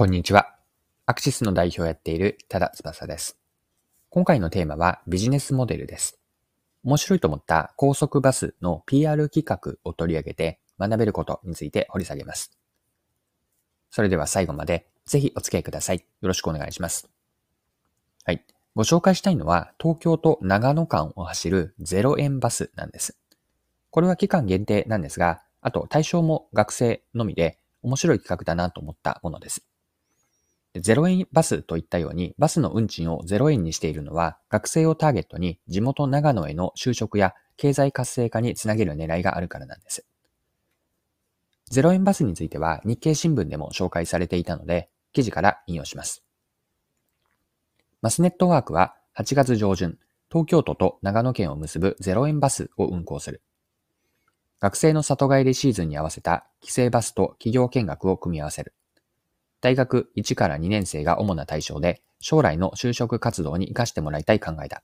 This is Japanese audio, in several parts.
こんにちは。アクシスの代表をやっている多田翼です。今回のテーマはビジネスモデルです。面白いと思った高速バスの PR 企画を取り上げて学べることについて掘り下げます。それでは最後までぜひお付き合いください。よろしくお願いします。はい。ご紹介したいのは東京と長野間を走る0円バスなんです。これは期間限定なんですが、あと対象も学生のみで面白い企画だなと思ったものです。0円バスといったように、バスの運賃を0円にしているのは、学生をターゲットに地元長野への就職や経済活性化につなげる狙いがあるからなんです。0円バスについては日経新聞でも紹介されていたので、記事から引用します。マスネットワークは8月上旬、東京都と長野県を結ぶ0円バスを運行する。学生の里帰りシーズンに合わせた帰省バスと企業見学を組み合わせる。大学1から2年生が主な対象で、将来の就職活動に活かしてもらいたい考えだ。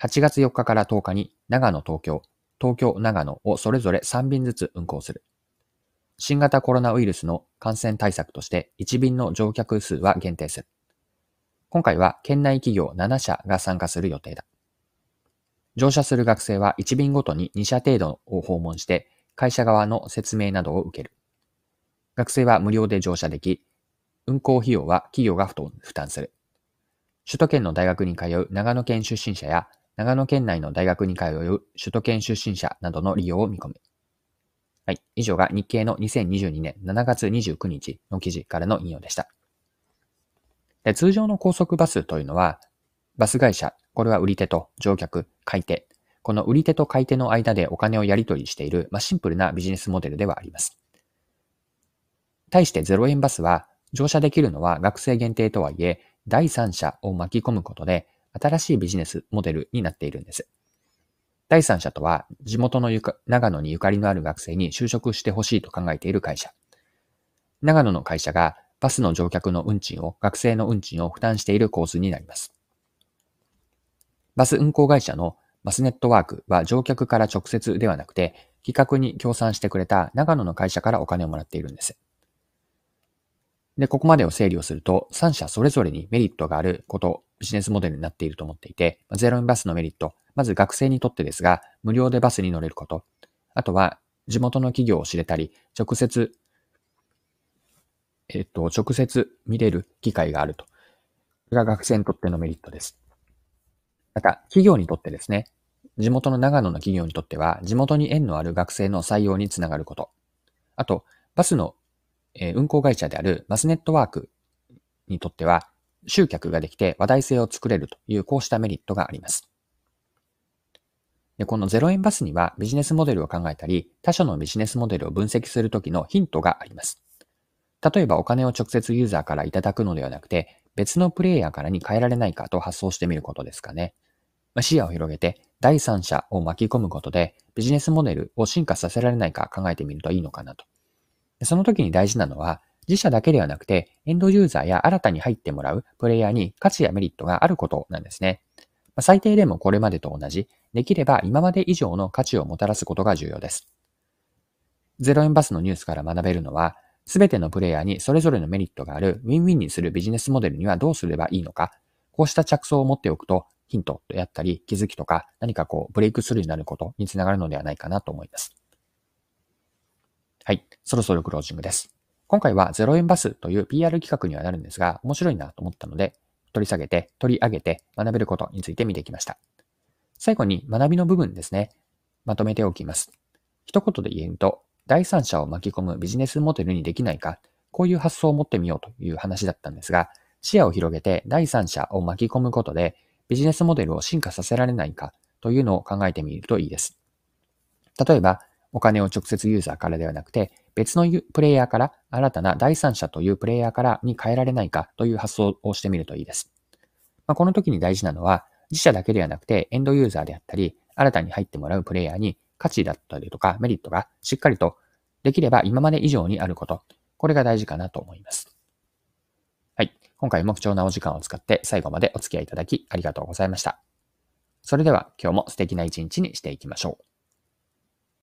8月4日から10日に長野東京、東京長野をそれぞれ3便ずつ運行する。新型コロナウイルスの感染対策として1便の乗客数は限定する。今回は県内企業7社が参加する予定だ。乗車する学生は1便ごとに2社程度を訪問して会社側の説明などを受ける。学生は無料で乗車でき、運行費用は企業が負担する。首都圏の大学に通う長野県出身者や、長野県内の大学に通う首都圏出身者などの利用を見込む。はい。以上が日経の2022年7月29日の記事からの引用でした。で通常の高速バスというのは、バス会社、これは売り手と乗客、買い手。この売り手と買い手の間でお金をやり取りしている、まあ、シンプルなビジネスモデルではあります。対して0円バスは、乗車できるのは学生限定とはいえ、第三者を巻き込むことで、新しいビジネスモデルになっているんです。第三者とは、地元のゆか長野にゆかりのある学生に就職してほしいと考えている会社。長野の会社がバスの乗客の運賃を、学生の運賃を負担している構図になります。バス運行会社のバスネットワークは乗客から直接ではなくて、企画に協賛してくれた長野の会社からお金をもらっているんです。で、ここまでを整理をすると、3社それぞれにメリットがあること、ビジネスモデルになっていると思っていて、ゼロ円バスのメリット、まず学生にとってですが、無料でバスに乗れること。あとは、地元の企業を知れたり、直接、えっと、直接見れる機会があると。これが学生にとってのメリットです。また、企業にとってですね、地元の長野の企業にとっては、地元に縁のある学生の採用につながること。あと、バスのえ、運行会社であるマスネットワークにとっては、集客ができて話題性を作れるというこうしたメリットがあります。でこの0円バスにはビジネスモデルを考えたり、他社のビジネスモデルを分析するときのヒントがあります。例えばお金を直接ユーザーからいただくのではなくて、別のプレイヤーからに変えられないかと発想してみることですかね。ま、視野を広げて第三者を巻き込むことでビジネスモデルを進化させられないか考えてみるといいのかなと。その時に大事なのは、自社だけではなくて、エンドユーザーや新たに入ってもらうプレイヤーに価値やメリットがあることなんですね。最低でもこれまでと同じ、できれば今まで以上の価値をもたらすことが重要です。0円バスのニュースから学べるのは、すべてのプレイヤーにそれぞれのメリットがあるウィンウィンにするビジネスモデルにはどうすればいいのか、こうした着想を持っておくと、ヒントとやったり気づきとか何かこうブレイクスルーになることにつながるのではないかなと思います。はい。そろそろクロージングです。今回は0円バスという PR 企画にはなるんですが、面白いなと思ったので、取り下げて、取り上げて学べることについて見てきました。最後に学びの部分ですね。まとめておきます。一言で言えると、第三者を巻き込むビジネスモデルにできないか、こういう発想を持ってみようという話だったんですが、視野を広げて第三者を巻き込むことで、ビジネスモデルを進化させられないかというのを考えてみるといいです。例えば、お金を直接ユーザーからではなくて、別のプレイヤーから新たな第三者というプレイヤーからに変えられないかという発想をしてみるといいです。まあ、この時に大事なのは、自社だけではなくてエンドユーザーであったり、新たに入ってもらうプレイヤーに価値だったりとかメリットがしっかりとできれば今まで以上にあること。これが大事かなと思います。はい。今回も貴重なお時間を使って最後までお付き合いいただきありがとうございました。それでは今日も素敵な一日にしていきましょう。